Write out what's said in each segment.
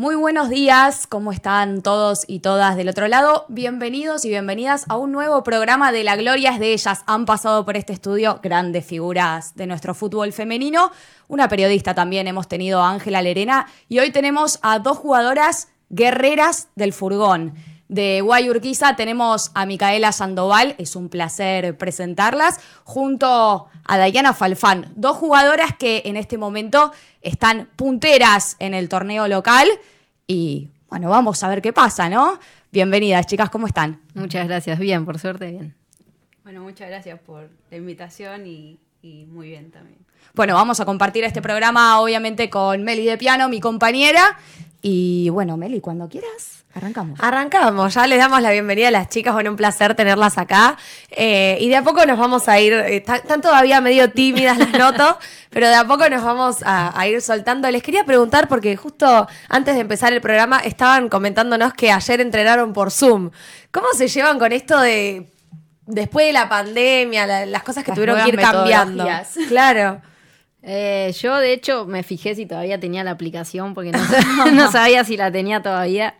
Muy buenos días, ¿cómo están todos y todas del otro lado? Bienvenidos y bienvenidas a un nuevo programa de La Gloria es de ellas. Han pasado por este estudio grandes figuras de nuestro fútbol femenino. Una periodista también hemos tenido a Ángela Lerena y hoy tenemos a dos jugadoras guerreras del furgón. De Guayurquiza tenemos a Micaela Sandoval, es un placer presentarlas, junto a Dayana Falfán, dos jugadoras que en este momento están punteras en el torneo local y bueno, vamos a ver qué pasa, ¿no? Bienvenidas, chicas, ¿cómo están? Muchas gracias, bien, por suerte, bien. Bueno, muchas gracias por la invitación y, muy bien también. Bueno, vamos a compartir este programa obviamente con Meli de Piano, mi compañera. Y bueno, Meli, cuando quieras. Arrancamos. Arrancamos, ya les damos la bienvenida a las chicas, bueno, un placer tenerlas acá. Eh, y de a poco nos vamos a ir, eh, están todavía medio tímidas, las noto, pero de a poco nos vamos a, ir soltando. Les quería preguntar, porque justo antes de empezar el programa estaban comentándonos que ayer entrenaron por Zoom. ¿Cómo se llevan con esto de, después de la pandemia, las cosas que tuvieron que ir cambiando? Claro. Eh, yo, de hecho, me fijé si todavía tenía la aplicación, porque no sabía si la tenía todavía.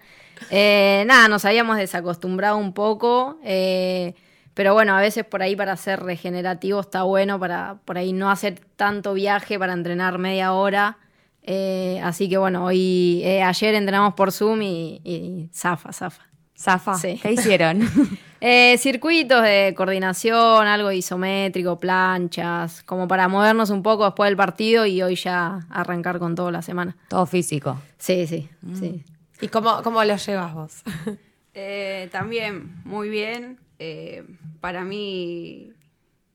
Eh, nada, nos habíamos desacostumbrado un poco. Eh, pero bueno, a veces por ahí para ser regenerativo está bueno, para por ahí no hacer tanto viaje, para entrenar media hora. Eh, así que bueno, hoy, ayer entrenamos por Zoom y, zafa, zafa. Zafa, sí. ¿qué hicieron? circuitos de coordinación, algo isométrico, planchas, como para movernos un poco después del partido y hoy ya arrancar con toda la semana. Todo físico. Sí, sí, sí. ¿Y cómo, cómo lo llevas vos? Eh, también muy bien. Eh, para mí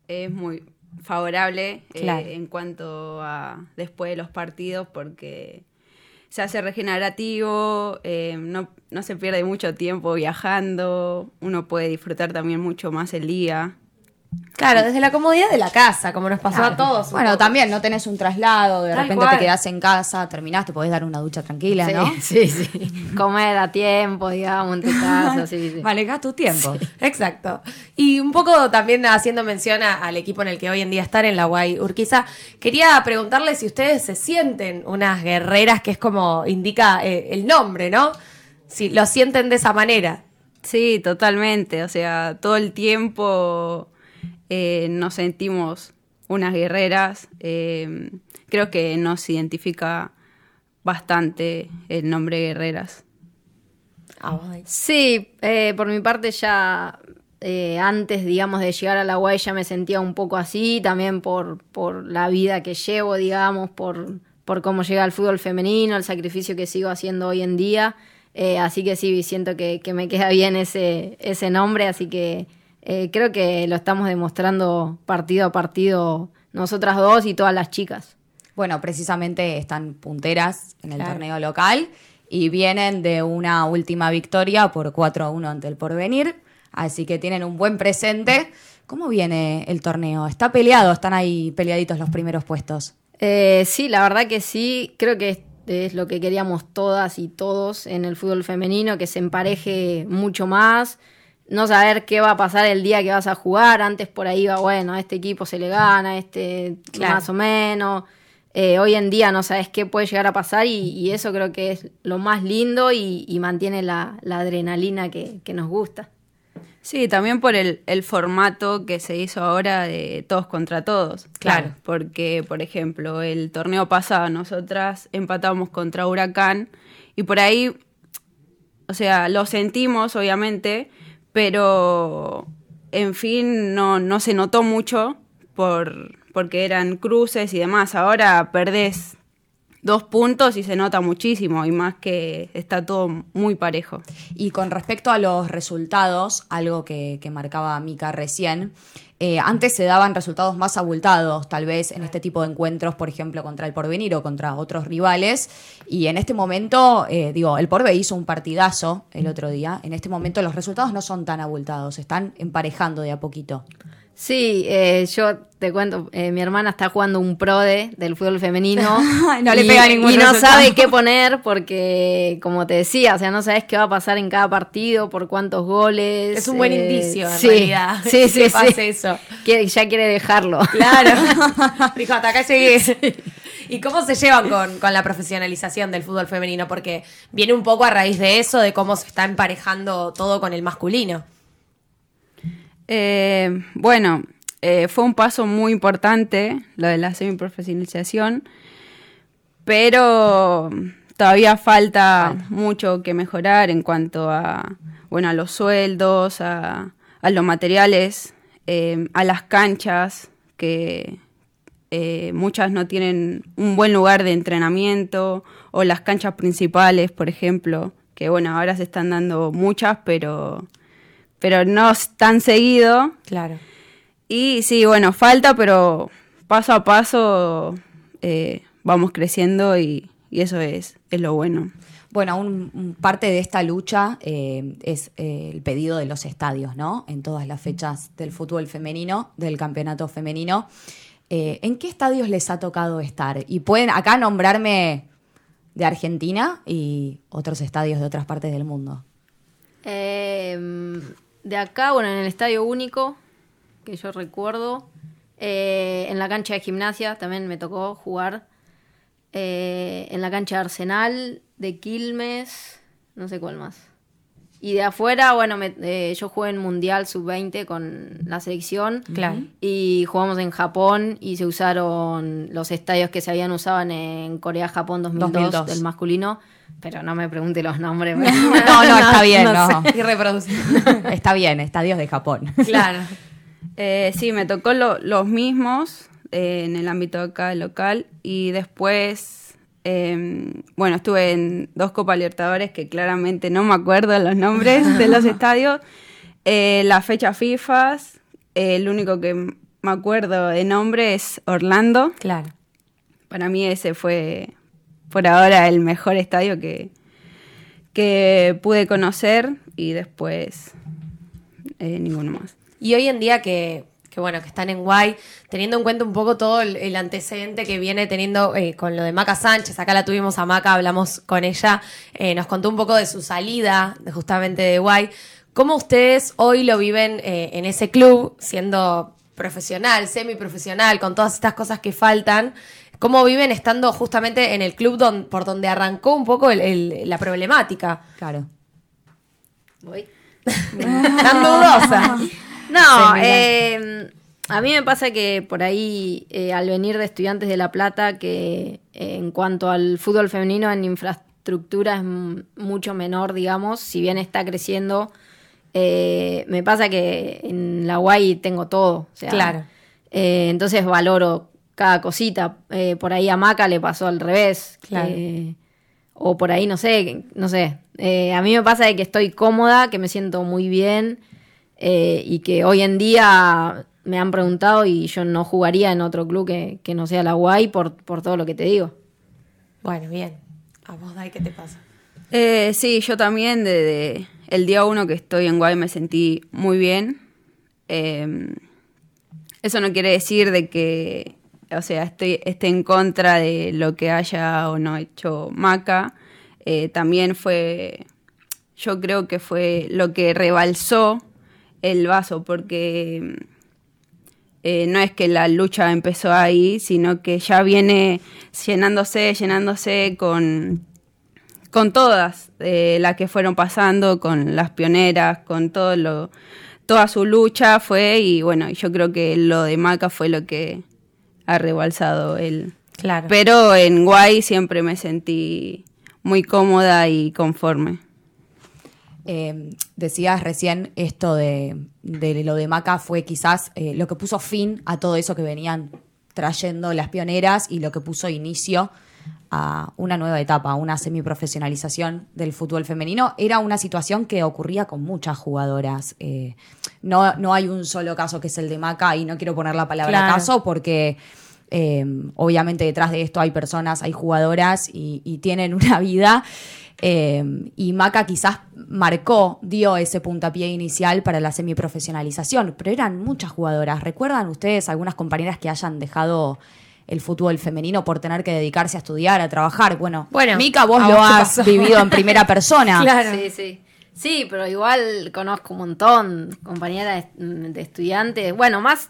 es muy favorable eh, en cuanto a después de los partidos porque se hace regenerativo, no, no se pierde mucho tiempo viajando, uno puede disfrutar también mucho más el día. Claro, desde la comodidad de la casa, como nos pasó a todos. Bueno, también no tenés un traslado, de repente te quedás en casa, terminás, te podés dar una ducha tranquila, ¿no? Sí, sí. Comer a tiempo, digamos, en tu casa, sí, sí. Manejás tu tiempo. exacto. Y un poco también haciendo mención al equipo en el que hoy en día están, en la Guay Urquiza, quería preguntarles si ustedes se sienten unas guerreras, que es como indica eh, el nombre, ¿no? Si lo sienten de esa manera. Sí, totalmente. O sea, todo el tiempo eh, nos sentimos unas guerreras. Eh, creo que nos identifica bastante el nombre guerreras. Sí, eh, por mi parte ya antes, digamos, de llegar a la UAI ya me sentía un poco así, también por, por la vida que llevo, digamos, por, por cómo llega el fútbol femenino, el sacrificio que sigo haciendo hoy en día. Así que sí, siento que, que, me queda bien ese, ese nombre, así que eh, creo que lo estamos demostrando partido a partido nosotras dos y todas las chicas. Bueno, precisamente están punteras en el torneo local y vienen de una última victoria por 4 a 1 ante el Porvenir, así que tienen un buen presente. ¿Cómo viene el torneo? ¿Está peleado? ¿Están ahí peleaditos los primeros puestos? Eh, sí, la verdad que sí. Creo que es lo que queríamos todas y todos en el fútbol femenino, que se empareje mucho más no saber qué va a pasar el día que vas a jugar. Antes por ahí va, bueno, a este equipo se le gana, este más o menos. Eh, hoy en día no sabes qué puede llegar a pasar y, eso creo que es lo más lindo y, mantiene la, adrenalina que, nos gusta. Sí, también por el, formato que se hizo ahora de todos contra todos. Claro. Porque, por ejemplo, el torneo pasado nosotras empatamos contra Huracán y por ahí, o sea, lo sentimos obviamente, pero en fin, no, no se notó mucho por, porque eran cruces y demás. Ahora perdés dos puntos y se nota muchísimo, y más que está todo muy parejo. Y con respecto a los resultados, algo que, que marcaba Mica recién, eh, antes se daban resultados más abultados, tal vez en este tipo de encuentros, por ejemplo, contra el Porvenir o contra otros rivales. Y en este momento, eh, digo, el Porve hizo un partidazo el otro día. En este momento los resultados no son tan abultados, están emparejando de a poquito. Sí, eh, yo te cuento, eh, mi hermana está jugando un PRODE del fútbol femenino. no y, le pega ningún Y no sabe qué poner porque, como te decía, o sea, no sabes qué va a pasar en cada partido, por cuántos goles. Es un buen eh, indicio, en realidad. Sí, sí, sí. eso. ya quiere dejarlo. Claro. Dijo, hasta acá llegué. ¿Y cómo se llevan con, con la profesionalización del fútbol femenino? Porque viene un poco a raíz de eso, de cómo se está emparejando todo con el masculino. Eh, bueno, eh, fue un paso muy importante lo de la semiprofesionalización, pero todavía falta mucho que mejorar en cuanto a, bueno, a los sueldos, a, a los materiales, eh, a las canchas, que eh, muchas no tienen un buen lugar de entrenamiento, o las canchas principales, por ejemplo, que bueno, ahora se están dando muchas, pero, pero no tan seguido. Claro. Y sí, bueno, falta, pero paso a paso eh, vamos creciendo y, y eso es, es lo bueno. Bueno, un, un parte de esta lucha eh, es eh, el pedido de los estadios, ¿no? En todas las fechas del fútbol femenino, del campeonato femenino. Eh, ¿En qué estadios les ha tocado estar? Y pueden acá nombrarme de Argentina y otros estadios de otras partes del mundo. Eh, de acá, bueno, en el Estadio Único, que yo recuerdo, eh, en la cancha de gimnasia también me tocó jugar, eh, en la cancha de Arsenal, de Quilmes, no sé cuál más. Y de afuera, bueno, me- eh, yo jugué en Mundial Sub-20 con la selección. Claro. Y jugamos en Japón y se usaron los estadios que se habían usado en Corea-Japón 2002, 2002. del masculino. Pero no me pregunte los nombres. No, no, está bien, no. sé. Irreproducible. Está bien, estadios de Japón. claro. Eh, sí, me tocó lo- los mismos eh, en el ámbito acá local y después, eh, bueno, estuve en dos Copa Libertadores que claramente no me acuerdo los nombres de los estadios. Eh, las fechas FIFA, el único que me acuerdo de nombre es Orlando. Claro. Para mí ese fue por ahora el mejor estadio que, que pude conocer y después ninguno más. Y hoy en día que, que, bueno, que están en Guay, teniendo en cuenta un poco todo el, el antecedente que viene teniendo eh, con lo de Maca Sánchez, acá la tuvimos a Maca, hablamos con ella, eh, nos contó un poco de su salida de, justamente de Guay. ¿Cómo ustedes hoy lo viven eh, en ese club, siendo profesional, semiprofesional, con todas estas cosas que faltan? ¿Cómo viven estando justamente en el club don- por donde arrancó un poco el- el- la problemática? Claro. Voy. Tan dudosa. No, eh, a mí me pasa que por ahí, eh, al venir de estudiantes de La Plata, que eh, en cuanto al fútbol femenino en infraestructura es mucho menor, digamos, si bien está creciendo, eh, me pasa que en la UAI tengo todo. o sea, Claro. entonces valoro cada cosita. Por ahí a Maca le pasó al revés. Claro. O por ahí, no sé, no sé. A mí me pasa de que estoy cómoda, que me siento muy bien eh, y que hoy en día me han preguntado y yo no jugaría en otro club que, que no sea la Guay por, por todo lo que te digo. Bueno, bien. A vos, Dai, ¿qué te pasa? Eh, sí, yo también desde el día uno que estoy en Guay me sentí muy bien. Eh, eso no quiere decir de que, o sea, estoy, esté en contra de lo que haya o no hecho Maca. Eh, también fue, yo creo que fue lo que rebalsó el vaso, porque eh, no es que la lucha empezó ahí, sino que ya viene llenándose, llenándose con, con todas eh, las que fueron pasando, con las pioneras, con todo lo, toda su lucha fue y bueno, yo creo que lo de Maca fue lo que ha rebalsado él. Claro. Pero en Guay siempre me sentí muy cómoda y conforme. Eh, decías recién esto de, de lo de Maca fue quizás eh, lo que puso fin a todo eso que venían trayendo las pioneras y lo que puso inicio a una nueva etapa, a una semiprofesionalización del fútbol femenino. Era una situación que ocurría con muchas jugadoras. Eh, no, no hay un solo caso que es el de Maca y no quiero poner la palabra Claro. caso porque eh, obviamente detrás de esto hay personas, hay jugadoras y, y tienen una vida. Eh, y Maca quizás marcó, dio ese puntapié inicial para la semiprofesionalización, pero eran muchas jugadoras. ¿Recuerdan ustedes algunas compañeras que hayan dejado el fútbol femenino por tener que dedicarse a estudiar, a trabajar? Bueno, Bueno, Mica, vos ¿a lo has pasó? vivido en primera persona. Claro. Sí, sí. Sí, pero igual conozco un montón, compañeras de estudiantes. Bueno, más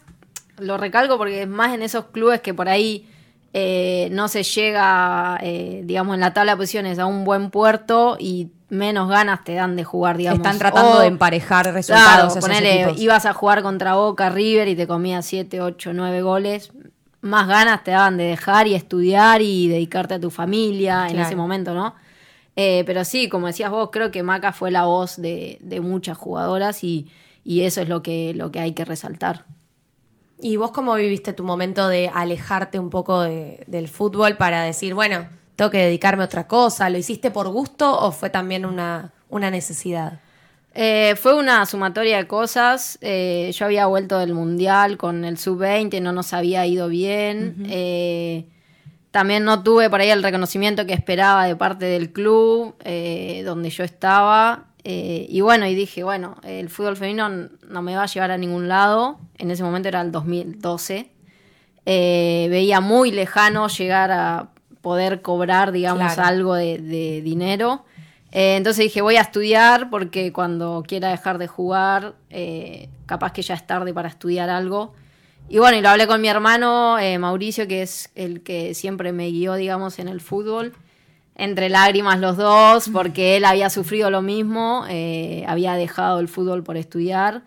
lo recalco porque es más en esos clubes que por ahí eh, no se llega, eh, digamos, en la tabla de posiciones a un buen puerto y menos ganas te dan de jugar, digamos. Están tratando O- de emparejar resultados. Claro, ponele, ibas a jugar contra Boca, River y te comías 7, 8, 9 goles. Más ganas te daban de dejar y estudiar y dedicarte a tu familia en ese momento, ¿no? Eh, pero sí, como decías vos, creo que Maca fue la voz de, de muchas jugadoras y, y eso es lo que, lo que hay que resaltar. ¿Y vos cómo viviste tu momento de alejarte un poco de- del fútbol para decir, bueno, tengo que dedicarme a otra cosa? ¿Lo hiciste por gusto o fue también una, una necesidad? Eh, fue una sumatoria de cosas. Eh, yo había vuelto del Mundial con el Sub-20, no nos había ido bien. Eh, también no tuve por ahí el reconocimiento que esperaba de parte del club donde yo estaba. Eh, y bueno, y dije, bueno, el fútbol femenino no me va a llevar a ningún lado. En ese momento era el 2012. Eh, veía muy lejano llegar a poder cobrar, digamos, Claro. algo de, de dinero. Eh, entonces dije, voy a estudiar porque cuando quiera dejar de jugar, capaz que ya es tarde para estudiar algo. Y bueno, y lo hablé con mi hermano Mauricio, que es el que siempre me guió, digamos, en el fútbol. Entre lágrimas los dos, porque él había sufrido lo mismo, eh, había dejado el fútbol por estudiar.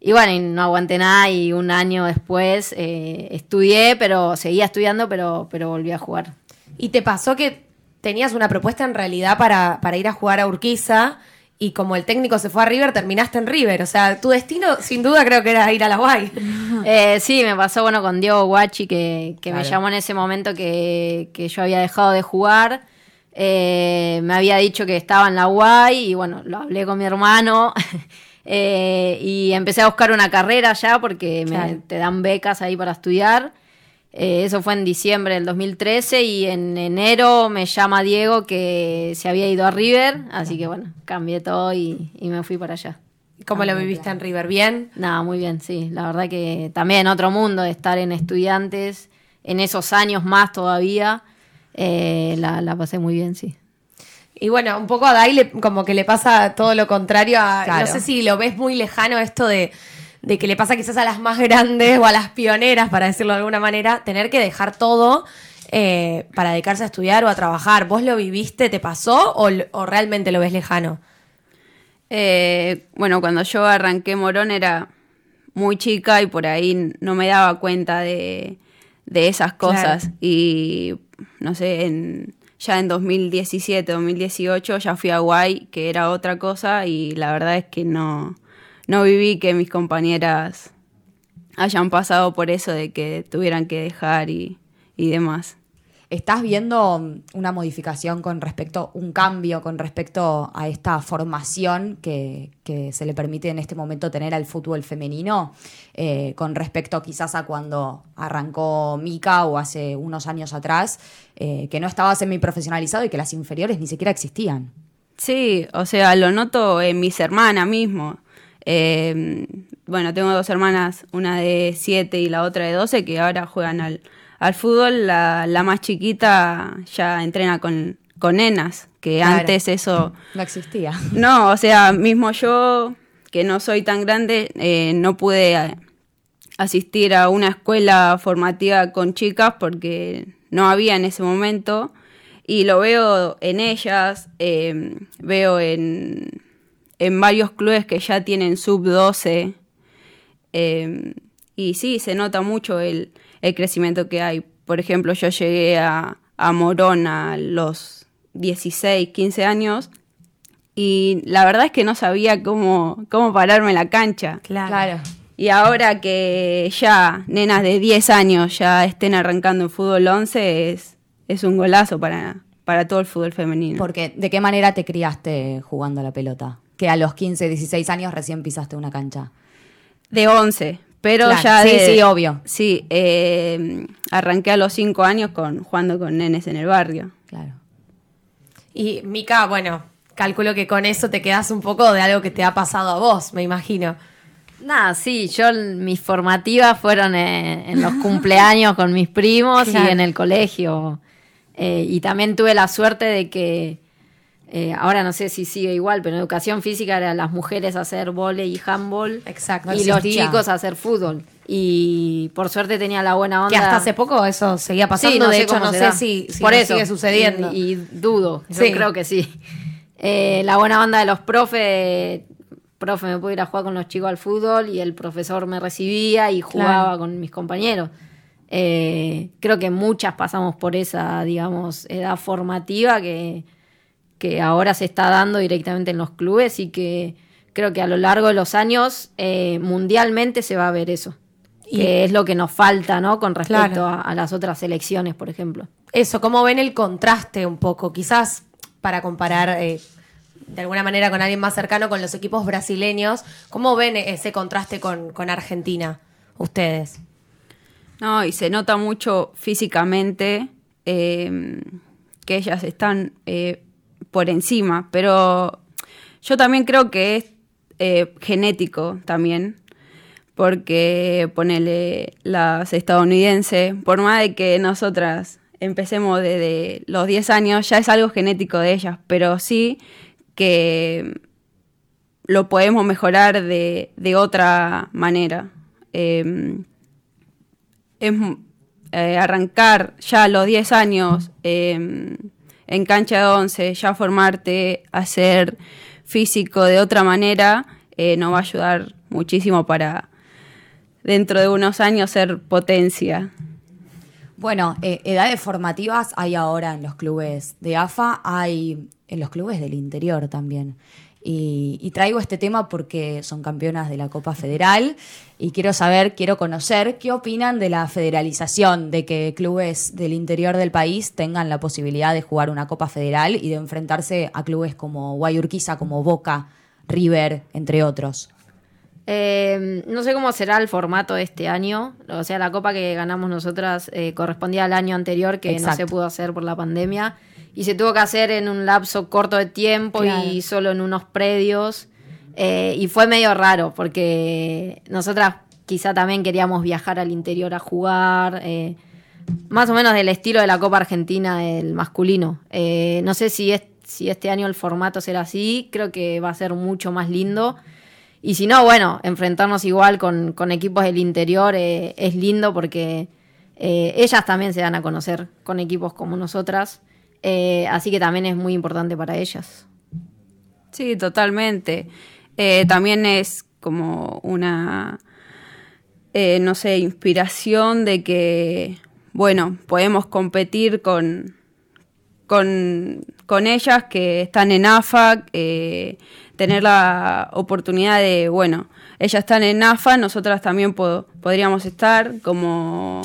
Y bueno, y no aguanté nada y un año después eh, estudié, pero seguía estudiando, pero, pero volví a jugar. ¿Y te pasó que tenías una propuesta en realidad para, para ir a jugar a Urquiza y como el técnico se fue a River, terminaste en River? O sea, tu destino sin duda creo que era ir a la Guay. Eh, sí, me pasó bueno con Diego Guachi, que, que me llamó en ese momento que, que yo había dejado de jugar. Eh, me había dicho que estaba en la UAI y bueno, lo hablé con mi hermano. Eh, y empecé a buscar una carrera ya porque me- Claro. te dan becas ahí para estudiar. Eh, eso fue en diciembre del 2013 y en enero me llama Diego que se había ido a River, así que bueno, cambié todo y, y me fui para allá. ¿Cómo lo viviste en River? ¿Bien? Nada, muy bien, sí. La verdad que también otro mundo de estar en estudiantes, en esos años más todavía. Eh, la, la pasé muy bien, sí. Y bueno, un poco a Dai le- como que le pasa todo lo contrario a... Claro. No sé si lo ves muy lejano esto de, de que le pasa quizás a las más grandes o a las pioneras, para decirlo de alguna manera, tener que dejar todo eh, para dedicarse a estudiar o a trabajar. ¿Vos lo viviste, te pasó o, o realmente lo ves lejano? Eh, bueno, cuando yo arranqué Morón era muy chica y por ahí no me daba cuenta de, de esas cosas. Claro. Y no sé, en, ya en 2017, 2018 ya fui a Guay, que era otra cosa, y la verdad es que no, no viví que mis compañeras hayan pasado por eso de que tuvieran que dejar y, y demás. ¿Estás viendo mm, una modificación con respecto, un cambio con respecto a esta formación que, se le permite en este momento tener al fútbol femenino? Eh, con respecto quizás a cuando arrancó Mica o hace unos años atrás, eh, que no estaba semiprofesionalizado y que las inferiores ni siquiera existían. Sí, o sea, lo noto en mis hermanas mismo. Eh, bueno, tengo dos hermanas, una de 7 y la otra de 12, que ahora juegan al, al fútbol. La, la más chiquita ya entrena con, con nenas, que Claro. antes eso... No existía. No, o sea, mismo yo, que no soy tan grande, eh, no pude asistir a una escuela formativa con chicas porque no había en ese momento. Y lo veo en ellas, eh, veo en, en varios clubes que ya tienen sub 12. eh, y sí, se nota mucho el, el crecimiento que hay. Por ejemplo, yo llegué a, a Morón a los 16, 15 años y la verdad es que no sabía cómo, cómo pararme en la cancha. Claro. Y ahora que ya nenas de 10 años ya estén arrancando en fútbol 11 es, es un golazo para, para todo el fútbol femenino. Porque, ¿de qué manera te criaste jugando a la pelota? Que a los 15, 16 años recién pisaste una cancha. De 11, pero Claro, ya sí, de- sí, obvio. Sí, eh, arranqué a los 5 años con, jugando con nenes en el barrio. Claro. Y Mica, bueno, calculo que con eso te quedas un poco de algo que te ha pasado a vos, me imagino. Nada, sí, yo mis formativas fueron en, en los cumpleaños con mis primos Claro. y en el colegio. Eh, y también tuve la suerte de que, eh, ahora no sé si sigue igual, pero en educación física eran las mujeres hacer vole y handball Exacto. y los chicos hacer fútbol. y por suerte tenía la buena onda. Que hasta hace poco eso seguía pasando, de hecho no sé si, por eso sigue sucediendo. Y, dudo, yo creo que sí. Eh, la buena onda de los profes, profe me pude ir a jugar con los chicos al fútbol y el profesor me recibía y jugaba con mis compañeros. Eh, creo que muchas pasamos por esa, digamos, edad formativa que, que ahora se está dando directamente en los clubes y que creo que a lo largo de los años eh, mundialmente se va a ver eso. Y que es lo que nos falta, ¿no? Con respecto a, las otras elecciones, por ejemplo. Eso, ¿cómo ven el contraste un poco? Quizás para comparar eh, de alguna manera con alguien más cercano con los equipos brasileños, ¿cómo ven ese contraste con, Argentina, ustedes? No, y se nota mucho físicamente eh, que ellas están eh, por encima, pero yo también creo que es genético también porque ponele las estadounidenses, por más de que nosotras empecemos desde los 10 años, ya es algo genético de ellas, pero sí que lo podemos mejorar de, otra manera. Em, es eh, arrancar ya a los 10 años em, en cancha de 11, ya formarte, hacer físico de otra manera, eh, nos va a ayudar muchísimo para dentro de unos años ser potencia. Bueno, eh, edades formativas hay ahora en los clubes de AFA, hay en los clubes del interior también. Y, traigo este tema porque son campeonas de la Copa Federal y quiero saber, quiero conocer qué opinan de la federalización, de que clubes del interior del país tengan la posibilidad de jugar una Copa Federal y de enfrentarse a clubes como Guayurquiza, como Boca, River, entre otros. Eh, no sé cómo será el formato de este año. O sea, la copa que ganamos nosotras eh, correspondía al año anterior que no se pudo hacer por la pandemia. Y se tuvo que hacer en un lapso corto de tiempo y solo en unos predios. Eh, y fue medio raro porque nosotras quizá también queríamos viajar al interior a jugar. más o menos del estilo de la Copa Argentina del masculino. no sé si, es, si este año el formato será así. Creo que va a ser mucho más lindo. Y si no, bueno, enfrentarnos igual con, equipos del interior eh, es lindo porque eh, ellas también se dan a conocer con equipos como nosotras. Eh, así que también es muy importante para ellas. Sí, totalmente. también es como una, no sé, inspiración de que, bueno, podemos competir con, con, con ellas que están en AFA tener la oportunidad de, bueno, ellas están en AFA, nosotras también podríamos estar, como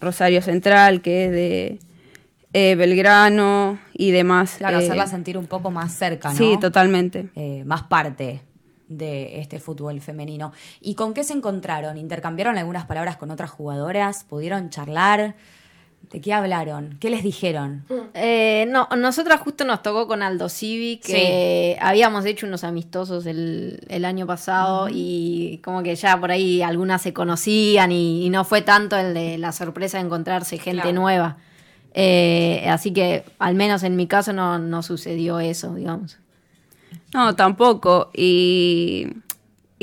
Rosario Central, que es de eh, Belgrano y demás. Claro, eh, hacerla sentir un poco más cerca, ¿no? Sí, totalmente. Eh, más parte de este fútbol femenino. ¿Y con qué se encontraron? ¿Intercambiaron algunas palabras con otras jugadoras? ¿Pudieron charlar? ¿De qué hablaron? ¿Qué les dijeron? Eh, no, nosotras justo nos tocó con Aldo Civi, que habíamos hecho unos amistosos el, año pasado y como que ya por ahí algunas se conocían y, no fue tanto el de la sorpresa de encontrarse gente nueva. Eh, así que al menos en mi caso no, sucedió eso, digamos. No, tampoco. Y,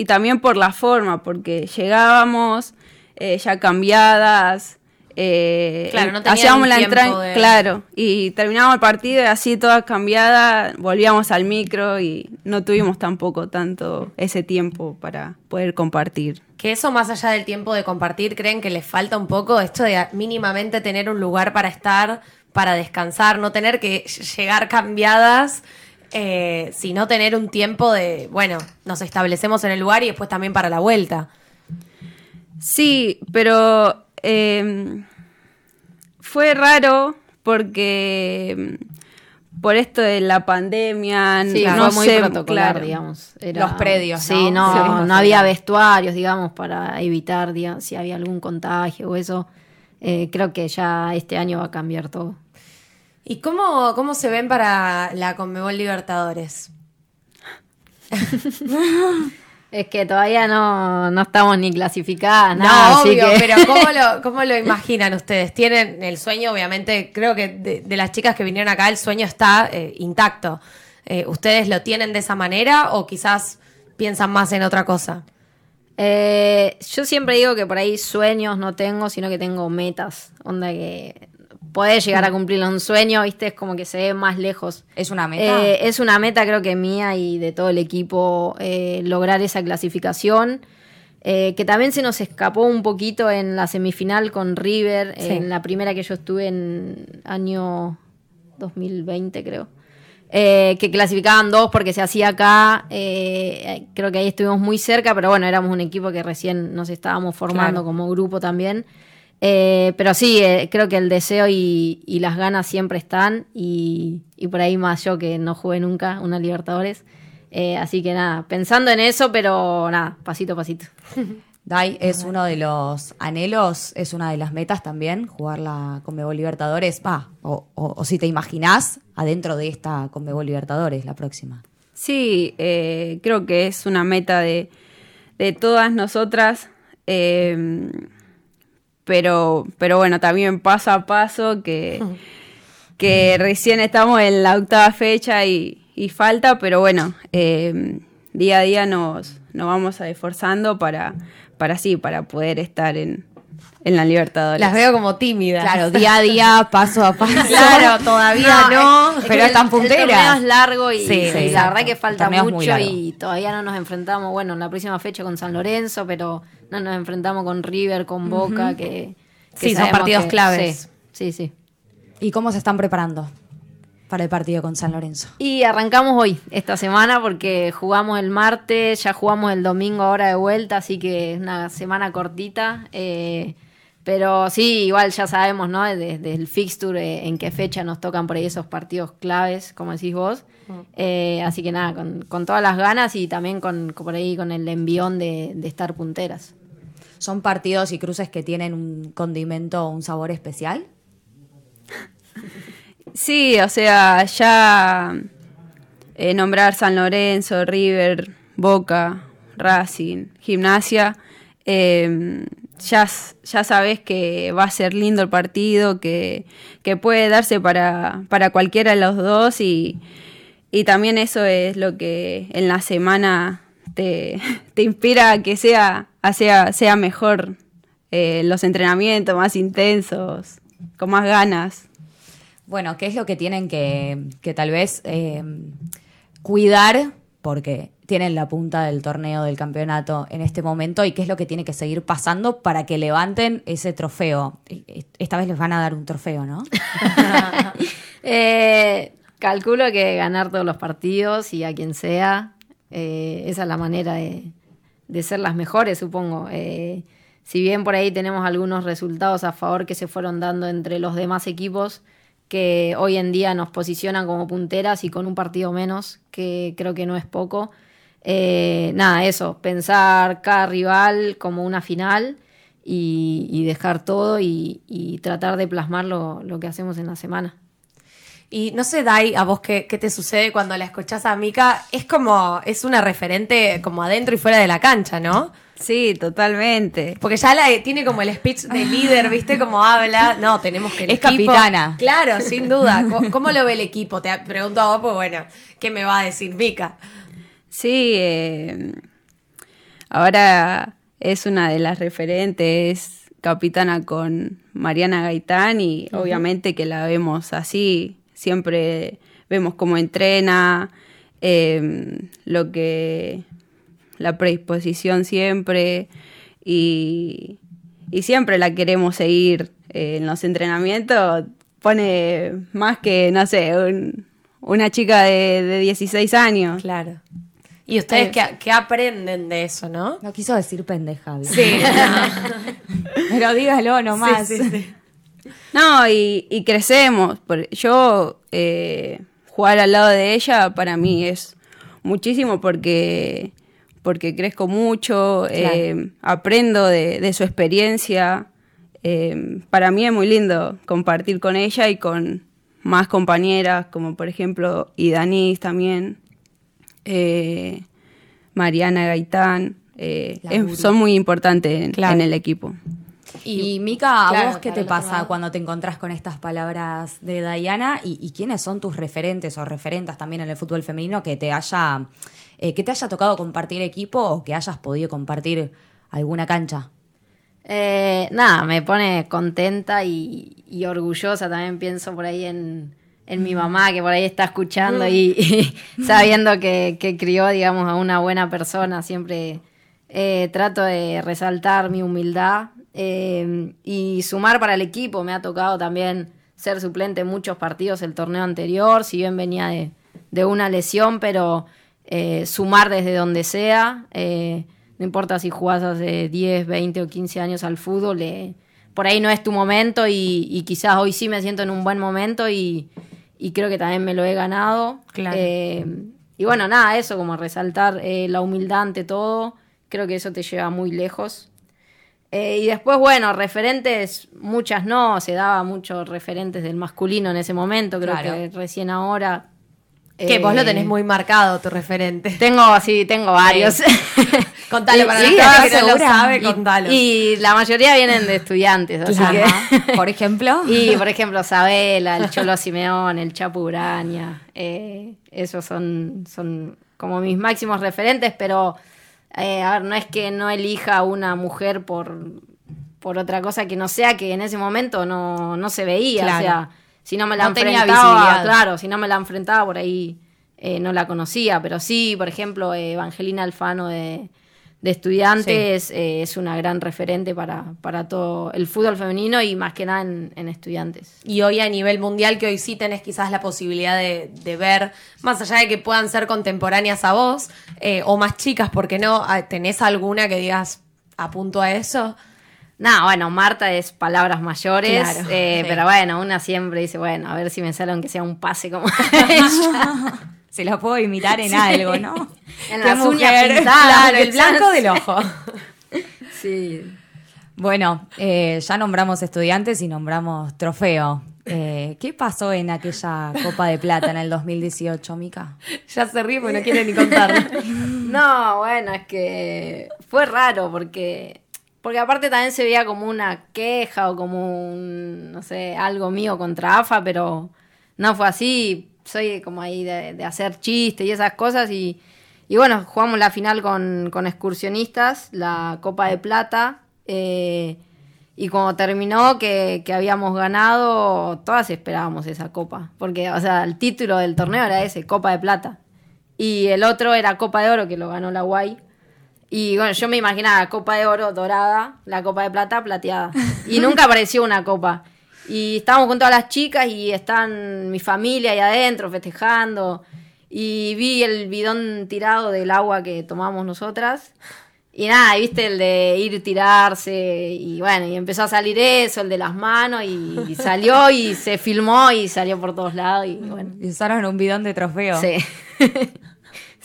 también por la forma, porque llegábamos eh, ya cambiadas eh, claro, no hacíamos la entrada, claro, y terminábamos el partido y así toda cambiada, volvíamos al micro y no tuvimos tampoco tanto ese tiempo para poder compartir. Que eso más allá del tiempo de compartir, ¿creen que les falta un poco esto de mínimamente tener un lugar para estar, para descansar, no tener que llegar cambiadas? Eh, sino tener un tiempo de, bueno, nos establecemos en el lugar y después también para la vuelta. Sí, pero Em, fue raro porque mm, por esto de la pandemia, no fue muy protocolar, digamos. los predios. Sí, no, no, había vestuarios, digamos, para evitar si había algún contagio o eso. Eh, creo que ya este año va a cambiar todo. ¿Y cómo, cómo se ven para la Conmebol Libertadores? Es que todavía no, estamos ni clasificadas, No, obvio, pero ¿cómo lo, imaginan ustedes? Tienen el sueño, obviamente, creo que de, las chicas que vinieron acá, el sueño está eh, intacto. Eh, ¿Ustedes lo tienen de esa manera o quizás piensan más en otra cosa? Eh, yo siempre digo que por ahí sueños no tengo, sino que tengo metas. Onda que podés llegar a cumplir un sueño, ¿viste? Es como que se ve más lejos. ¿Es una meta? Eh, es una meta, creo que mía y de todo el equipo, eh, lograr esa clasificación. Eh, que también se nos escapó un poquito en la semifinal con River, en la primera que yo estuve en año 2020, creo. Eh, que clasificaban dos porque se hacía acá. Eh, creo que ahí estuvimos muy cerca, pero bueno, éramos un equipo que recién nos estábamos formando como grupo también. Eh, pero sí, creo que el deseo y, las ganas siempre están y, y, por ahí más yo que no jugué nunca una Libertadores. así que nada, pensando en eso, pero nada, pasito a pasito. Dai es uno de los anhelos, es una de las metas también, jugar la Conmebol Libertadores. Va, o, si te imaginás adentro de esta Conmebol Libertadores la próxima. Sí, eh, creo que es una meta de, todas nosotras. Eh, pero, pero bueno, también paso a paso que, que recién estamos en la octava fecha y, falta, pero bueno, eh, día a día nos, nos vamos esforzando para, para sí, para poder estar en, en la Libertadores. Las veo como tímidas. Claro, día a día, paso a paso. claro, todavía no, pero están punteras. El torneo es largo y, la verdad que falta mucho y todavía no nos enfrentamos, bueno, en la próxima fecha con San Lorenzo, pero no nos enfrentamos con River, con Boca, que, Sí, son partidos claves. sí, sí. ¿Y cómo se están preparando? para el partido con San Lorenzo? Y arrancamos hoy, esta semana, porque jugamos el martes, ya jugamos el domingo ahora de vuelta, así que es una semana cortita. Eh, pero sí, igual ya sabemos, ¿no? Desde, el fixture eh, en qué fecha nos tocan por ahí esos partidos claves, como decís vos. Mm. Eh, así que nada, con, todas las ganas y también con, por ahí con el envión de, de estar punteras. ¿Son partidos y cruces que tienen un condimento o un sabor especial? Sí, o sea, ya eh, nombrar San Lorenzo, River, Boca, Racing, Gimnasia, ya, sabes que va a ser lindo el partido, que, puede darse para, cualquiera de los dos y, también eso es lo que en la semana te, inspira a que sea, sea, sea mejor eh, los entrenamientos más intensos, con más ganas. Bueno, ¿qué es lo que tienen que, tal vez eh, cuidar? Porque tienen la punta del torneo del campeonato en este momento y qué es lo que tiene que seguir pasando para que levanten ese trofeo. Esta vez les van a dar un trofeo, ¿no? Eh, calculo que ganar todos los partidos y a quien sea, eh, esa es la manera de, de, ser las mejores, supongo. si bien por ahí tenemos algunos resultados a favor que se fueron dando entre los demás equipos, que hoy en día nos posicionan como punteras y con un partido menos, que creo que no es poco. Eh, nada, eso, pensar cada rival como una final y, dejar todo y, tratar de plasmar lo, que hacemos en la semana. Y no sé, Dai, a vos qué, qué, te sucede cuando la escuchás a Mika. Es como, es una referente como adentro y fuera de la cancha, ¿no? Sí, totalmente. Porque ya la, tiene como el speech de líder, ¿viste? Como habla. No, tenemos que. es capitana. Claro, sin duda. ¿Cómo, lo ve el equipo? Te pregunto a vos, pues bueno, ¿qué me va a decir Vika? Sí, eh, ahora es una de las referentes, capitana con Mariana Gaitán y obviamente que la vemos así. Siempre vemos cómo entrena, eh, lo que la predisposición siempre y, siempre la queremos seguir eh, en los entrenamientos. Pone más que, no sé, una chica de, 16 años. Claro. ¿Y ustedes qué, aprenden de eso, no? No quiso decir pendeja. Sí. Pero dígalo nomás. No, y, crecemos. Yo, eh, jugar al lado de ella para mí es muchísimo porque porque crezco mucho, eh, aprendo de, su experiencia. Eh, para mí es muy lindo compartir con ella y con más compañeras, como por ejemplo Idanis también, eh, Mariana Gaitán, son muy importantes en, el equipo. Y, Mica, ¿a vos qué te pasa cuando te encontrás con estas palabras de Diana? ¿Y, ¿Y, quiénes son tus referentes o referentas también en el fútbol femenino que te haya eh, que te haya tocado compartir equipo o que hayas podido compartir alguna cancha? Eh, nada, me pone contenta y, y, orgullosa. También pienso por ahí en, en, mi mamá, que por ahí está escuchando y, y sabiendo que, que, crió, digamos, a una buena persona. Siempre eh, trato de resaltar mi humildad eh, y sumar para el equipo. Me ha tocado también ser suplente en muchos partidos el torneo anterior, si bien venía de, de una lesión, pero eh, sumar desde donde sea. No importa si jugás hace 10, 20 o 15 años al fútbol, eh, por ahí no es tu momento y, quizás hoy sí me siento en un buen momento y, creo que también me lo he ganado. Eh, y bueno, nada, eso como resaltar eh, la humildad ante todo, creo que eso te lleva muy lejos. y después, bueno, referentes, muchas no, se daba muchos referentes del masculino en ese momento, creo que recién ahora que vos lo tenés muy marcado, tu referente. Tengo, sí, tengo varios. Contalo para sí, la que no lo sabe, contalo. Y, la mayoría vienen de estudiantes, así que... Por ejemplo. Y, por ejemplo, Sabela, el Cholo Simeón, el Chapu Uraña. Eh, esos son, son como mis máximos referentes, pero... Eh, a ver, no es que no elija una mujer por, por otra cosa que no sea que en ese momento no, no se veía. O sea, si no me la enfrentaba, claro, si no me la enfrentaba por ahí eh, no la conocía, pero sí, por ejemplo, Evangelina Alfano de, de estudiantes eh, es una gran referente para, para, todo el fútbol femenino y más que nada en, estudiantes. Y hoy a nivel mundial, que hoy sí tenés quizás la posibilidad de, ver, más allá de que puedan ser contemporáneas a vos eh, o más chicas, porque no? Ah, ¿Tenés alguna que digas apunto a eso? No, bueno, Marta es palabras mayores, eh, pero bueno, una siempre dice, bueno, a ver si me sale aunque sea un pase como ella. se lo puedo imitar en algo, ¿no? En las uñas pintadas, el blanco del ojo. sí. Bueno, eh, ya nombramos estudiantes y nombramos trofeo. Eh, ¿Qué pasó en aquella Copa de Plata en el 2018, Mica? Ya se ríe porque no quiere ni contarlo. no, bueno, es que fue raro porque porque aparte también se veía como una queja o como un, no sé, algo mío contra AFA, pero no fue así soy como ahí de, hacer chistes y esas cosas. Y, bueno, jugamos la final con, excursionistas, la Copa de Plata. Eh, y cuando terminó, que, habíamos ganado, todas esperábamos esa copa. Porque, o sea, el título del torneo era ese, Copa de Plata. Y el otro era Copa de Oro, que lo ganó la Guay. Y bueno, yo me imaginaba Copa de Oro dorada, la Copa de Plata plateada. Y nunca apareció una copa. Y estábamos con todas las chicas y están mi familia ahí adentro festejando. Y vi el bidón tirado del agua que tomamos nosotras. Y nada, viste el de ir tirarse y bueno, y empezó a salir eso, el de las manos y, salió y se filmó y salió por todos lados y bueno. Y usaron un bidón de trofeo. Sí.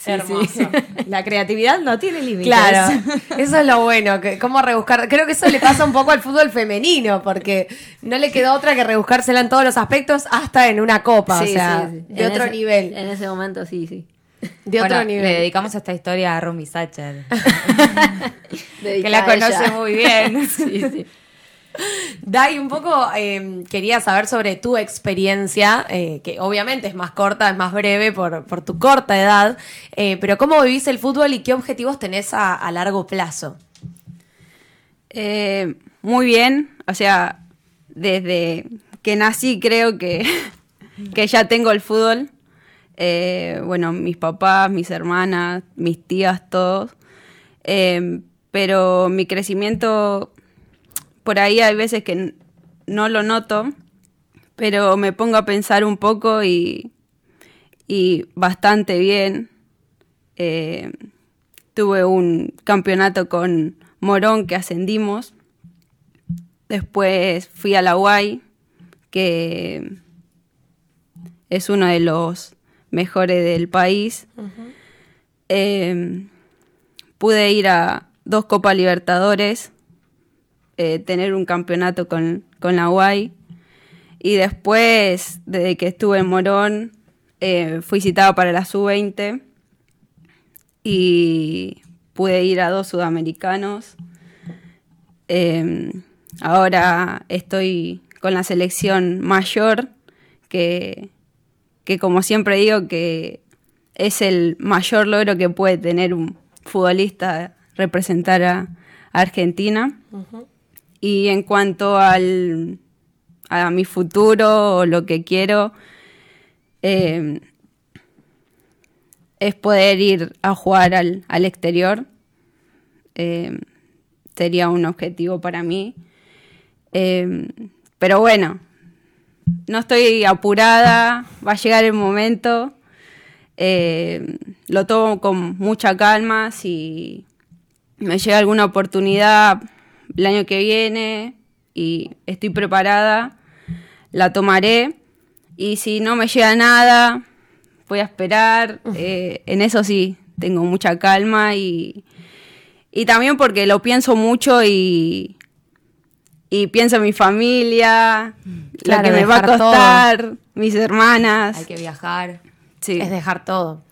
Hermoso. La creatividad no tiene límites. Claro, eso es lo bueno, que cómo rebuscar. Creo que eso le pasa un poco al fútbol femenino, porque no le quedó otra que rebuscársela en todos los aspectos, hasta en una copa, o sea, de otro nivel. En ese momento sí, sí. De otro nivel. Le dedicamos esta historia a Rumi Sacher, que la conoce muy bien. sí, sí. Dai, un poco em, quería saber sobre tu experiencia, eh, que obviamente es más corta, es más breve por, tu corta edad, eh, pero ¿cómo vivís el fútbol y qué objetivos tenés a, largo plazo? Eh, muy bien, o sea, desde que nací creo que, que ya tengo el fútbol. bueno, mis papás, mis hermanas, mis tías, todos. pero mi crecimiento por ahí hay veces que no lo noto, pero me pongo a pensar un poco y, bastante bien. Eh, tuve un campeonato con Morón que ascendimos. Después fui a la UAI, que es uno de los mejores del país. Eh, pude ir a dos Copas Libertadores eh, tener un campeonato con, la UAI. Y después, desde que estuve en Morón, eh, fui citada para la sub-20 y pude ir a dos sudamericanos. Em, ahora estoy con la selección mayor, que, que como siempre digo que es el mayor logro que puede tener un futbolista representar a, Argentina. Y en cuanto al, a mi futuro o lo que quiero, eh, es poder ir a jugar al, exterior. Eh, sería un objetivo para mí. Eh, pero bueno, no estoy apurada, va a llegar el momento. lo tomo con mucha calma. Si me llega alguna oportunidad el año que viene y estoy preparada, la tomaré. Y si no me llega nada, voy a esperar. Eh, en eso sí, tengo mucha calma y, y también porque lo pienso mucho y, y pienso en mi familia, la que me va a costar, mis hermanas. Hay que viajar. Sí. Es dejar todo.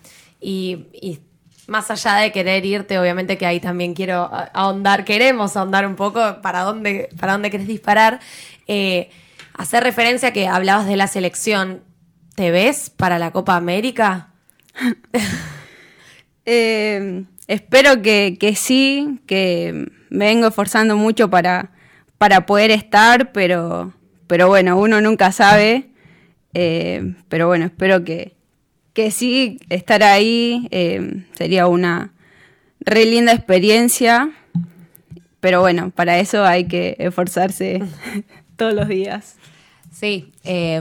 Y, y, más allá de querer irte, obviamente que ahí también quiero ahondar, queremos ahondar un poco para dónde, para dónde querés disparar. Eh, hacer referencia a que hablabas de la selección. ¿Te ves para la Copa América? Eh, espero que, sí, que me vengo esforzando mucho para, para poder estar, pero, pero bueno, uno nunca sabe. Eh, pero bueno, espero que, que sí, estar ahí eh, sería una re linda experiencia. Pero bueno, para eso hay que esforzarse todos los días. Sí, eh,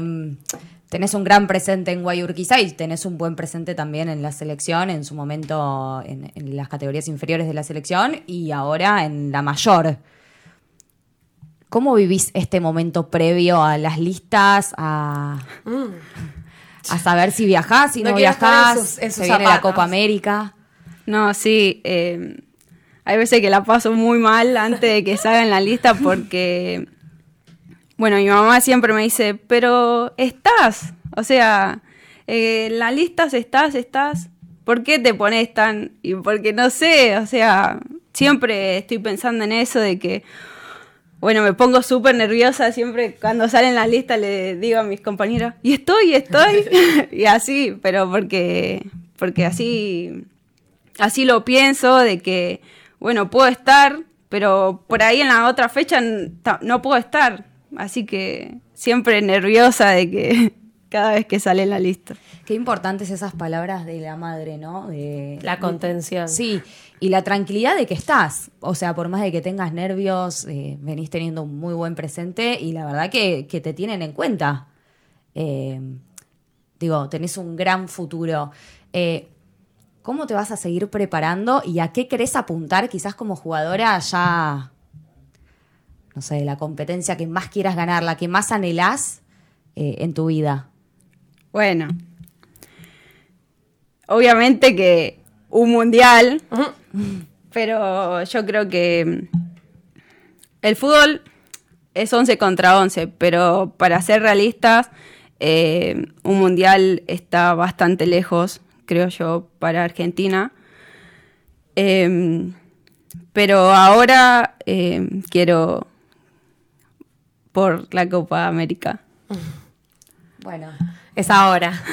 tenés un gran presente en Guayurquiza y tenés un buen presente también en la selección, en su momento en, las categorías inferiores de la selección y ahora en la mayor. ¿Cómo vivís este momento previo a las listas, a, a saber si viajás, si no, viajás, en se viene la Copa América? No, sí, eh, hay veces que la paso muy mal antes de que salga en la lista porque bueno, mi mamá siempre me dice, pero estás, o sea, eh, en la lista estás, estás, ¿por qué te pones tan? Y porque no sé, o sea, siempre estoy pensando en eso de que, bueno, me pongo súper nerviosa siempre cuando sale en la lista le digo a mis compañeros, y estoy, estoy, y así, pero porque, porque así, así lo pienso, de que, bueno, puedo estar, pero por ahí en la otra fecha no puedo estar. Así que siempre nerviosa de que cada vez que sale la lista. Qué importantes esas palabras de la madre, ¿no? De, la contención. sí, y la tranquilidad de que estás. O sea, por más de que tengas nervios, eh, venís teniendo un muy buen presente y la verdad que, te tienen en cuenta. Eh, digo, tenés un gran futuro. Eh, ¿Cómo te vas a seguir preparando y a qué querés apuntar quizás como jugadora ya no sé, la competencia que más quieras ganar, la que más anhelás eh, en tu vida? Bueno, obviamente que un mundial, pero yo creo que el fútbol es 11 contra 11, pero para ser realistas, eh, un mundial está bastante lejos, creo yo, para Argentina. Em, pero ahora em, quiero por la Copa América. Bueno, es ahora.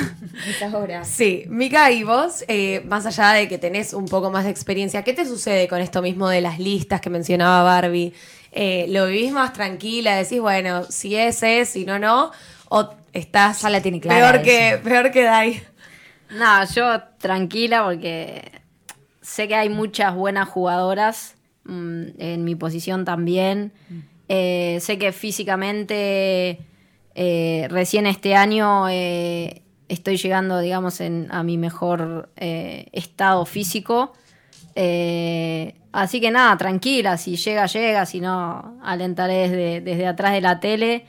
es ahora. Sí, Mica, y vos, eh, más allá de que tenés un poco más de experiencia, ¿qué te sucede con esto mismo de las listas que mencionaba Barbie? Eh, ¿Lo vivís más tranquila? Decís, bueno, si es, es, si no, no. ¿O estás ya la tiene clara peor, que, peor que Dai? No, yo tranquila porque sé que hay muchas buenas jugadoras mm, en mi posición también. Mm. Eh, sé que físicamente eh, recién este año eh, estoy llegando, digamos, a mi mejor estado físico. así que nada, tranquila, si llega, llega, si no, alentaré desde, atrás de la tele.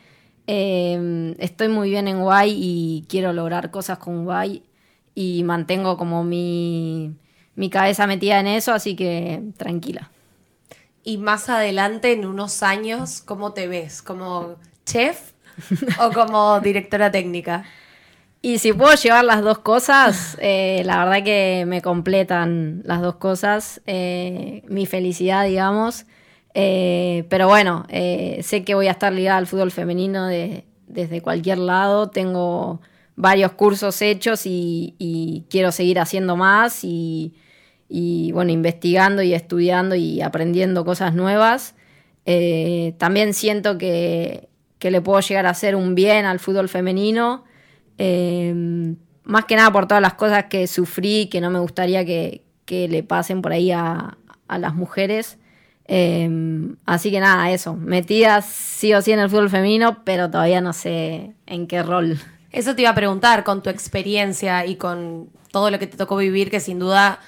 estoy muy bien en Guay y quiero lograr cosas con Guay y mantengo como mi cabeza metida en eso, así que tranquila. Y más adelante, en unos años, ¿cómo te ves? ¿Como chef o como directora técnica? Y si puedo llevar las dos cosas, eh, la verdad que me completan las dos cosas. Eh, mi felicidad, digamos. Eh, pero bueno, sé que voy a estar ligada al fútbol femenino desde cualquier lado. Tengo varios cursos hechos y, quiero seguir haciendo más y, bueno, investigando y estudiando y aprendiendo cosas nuevas. También siento que, que, le puedo llegar a hacer un bien al fútbol femenino, eh, más que nada por todas las cosas que sufrí, que no me gustaría que, que le pasen por ahí a, a las mujeres. Eh, así que nada, eso, metidas sí o sí en el fútbol femenino, pero todavía no sé en qué rol. Eso te iba a preguntar, con tu experiencia y con todo lo que te tocó vivir, que sin duda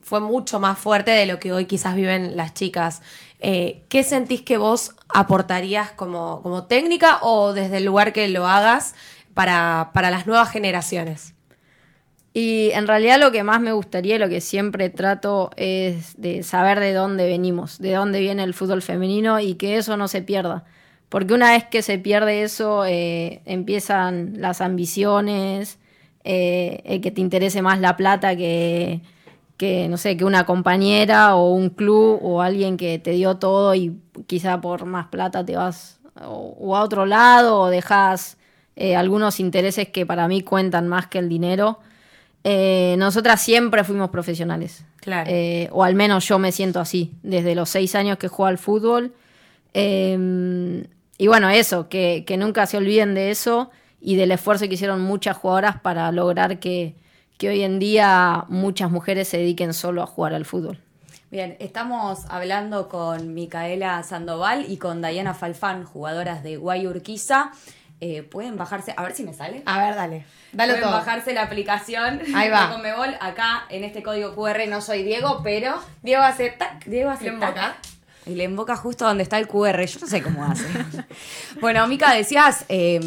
fue mucho más fuerte de lo que hoy quizás viven las chicas. Eh, ¿Qué sentís que vos aportarías como, técnica o desde el lugar que lo hagas para, para las nuevas generaciones? Y en realidad lo que más me gustaría lo que siempre trato es de saber de dónde venimos, de dónde viene el fútbol femenino y que eso no se pierda. Porque una vez que se pierde eso, eh, empiezan las ambiciones, eh, el que te interese más la plata que, que, no sé, que una compañera o un club o alguien que te dio todo y quizá por más plata te vas o, a otro lado o dejas eh, algunos intereses que para mí cuentan más que el dinero. Eh, nosotras siempre fuimos profesionales. Claro. Eh, o al menos yo me siento así, desde los seis años que juego al fútbol. y bueno, eso, que, que nunca se olviden de eso y del esfuerzo que hicieron muchas jugadoras para lograr que, que hoy en día muchas mujeres se dediquen solo a jugar al fútbol. Bien, estamos hablando con Micaela Sandoval y con Diana Falfán, jugadoras de Guayurquiza. Eh, pueden bajarse, a ver si me sale. A ver, dale. Dale pueden bajarse la aplicación Ahí va. de Conmebol. Acá en este código QR no soy Diego, pero Diego hace tac, Diego hace ¿Le tac. Y le invoca justo donde está el QR. Yo no sé cómo hace. bueno, Mica, decías eh,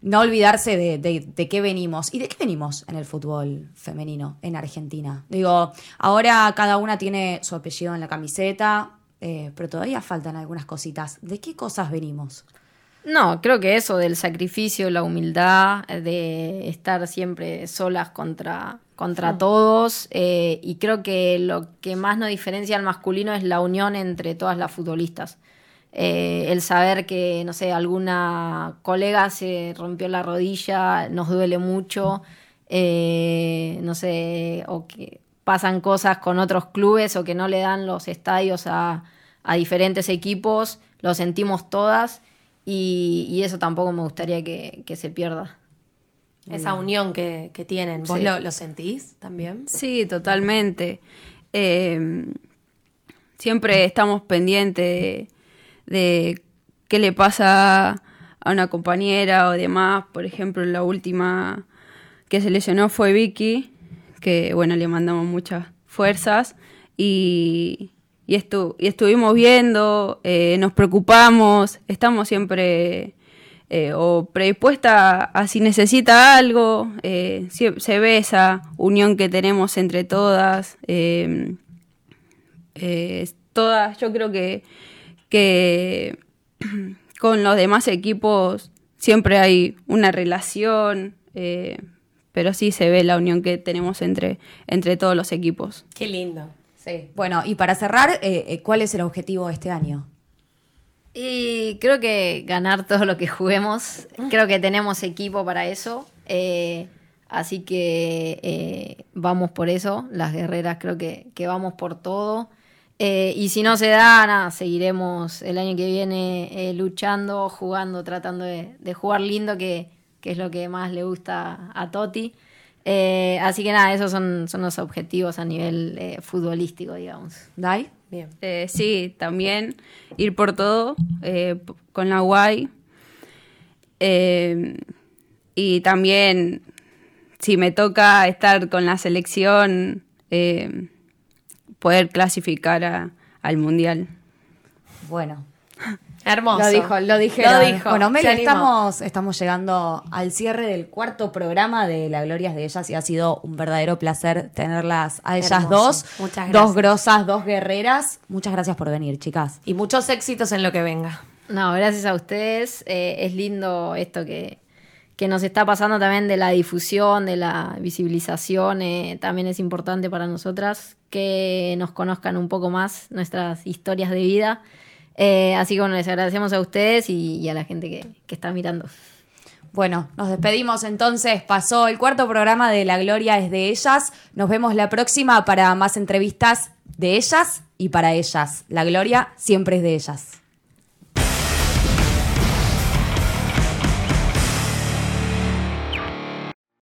no olvidarse de, de, qué venimos. ¿Y de qué venimos en el fútbol femenino en Argentina? Digo, ahora cada una tiene su apellido en la camiseta, eh, pero todavía faltan algunas cositas. ¿De qué cosas venimos? No, creo que eso del sacrificio, la humildad, de estar siempre solas contra, contra todos. Eh, y creo que lo que más nos diferencia al masculino es la unión entre todas las futbolistas. Eh, el saber que, no sé, alguna colega se rompió la rodilla, nos duele mucho, eh, no sé, o que pasan cosas con otros clubes o que no le dan los estadios a, diferentes equipos, lo sentimos todas y, eso tampoco me gustaría que, se pierda. Esa unión que, tienen, ¿vos lo, sentís también? Sí, totalmente. Eh, siempre estamos pendientes de de qué le pasa a una compañera o demás. Por ejemplo, la última que se lesionó fue Vicky, que bueno, le mandamos muchas fuerzas y, y, estuvimos viendo, eh, nos preocupamos, estamos siempre eh, o predispuesta a, si necesita algo, eh, se, ve esa unión que tenemos entre todas. todas, yo creo que que con los demás equipos siempre hay una relación, eh, pero sí se ve la unión que tenemos entre, entre todos los equipos. Qué lindo. Sí. Bueno, y para cerrar, eh, eh, ¿cuál es el objetivo de este año? Y creo que ganar todo lo que juguemos. Creo que tenemos equipo para eso. así que vamos por eso. Las guerreras creo que, que vamos por todo. Eh, y si no se da, nada, seguiremos el año que viene eh, luchando, jugando, tratando de, jugar lindo, que, es lo que más le gusta a Toti. Eh, así que nada, esos son, son los objetivos a nivel futbolístico, digamos. ¿Dai? Bien. sí, también ir por todo con la Guay. y también, si me toca estar con la selección poder clasificar al mundial. Bueno. Hermoso. Lo dijo, lo dije. Lo dijo. Bueno, Mel, estamos, estamos llegando al cierre del cuarto programa de La Glorias de Ellas y ha sido un verdadero placer tenerlas a ellas dos. Muchas gracias. Dos grosas, dos guerreras. Muchas gracias por venir, chicas. Y muchos éxitos en lo que venga. No, gracias a ustedes. Eh, es lindo esto que, que nos está pasando también de la difusión, de la visibilización, eh, también es importante para nosotras que nos conozcan un poco más nuestras historias de vida. Eh, así que bueno, les agradecemos a ustedes y, a la gente que, que está mirando. Bueno, nos despedimos entonces. Pasó el cuarto programa de La Gloria es de ellas. Nos vemos la próxima para más entrevistas de ellas y para ellas. La Gloria siempre es de ellas.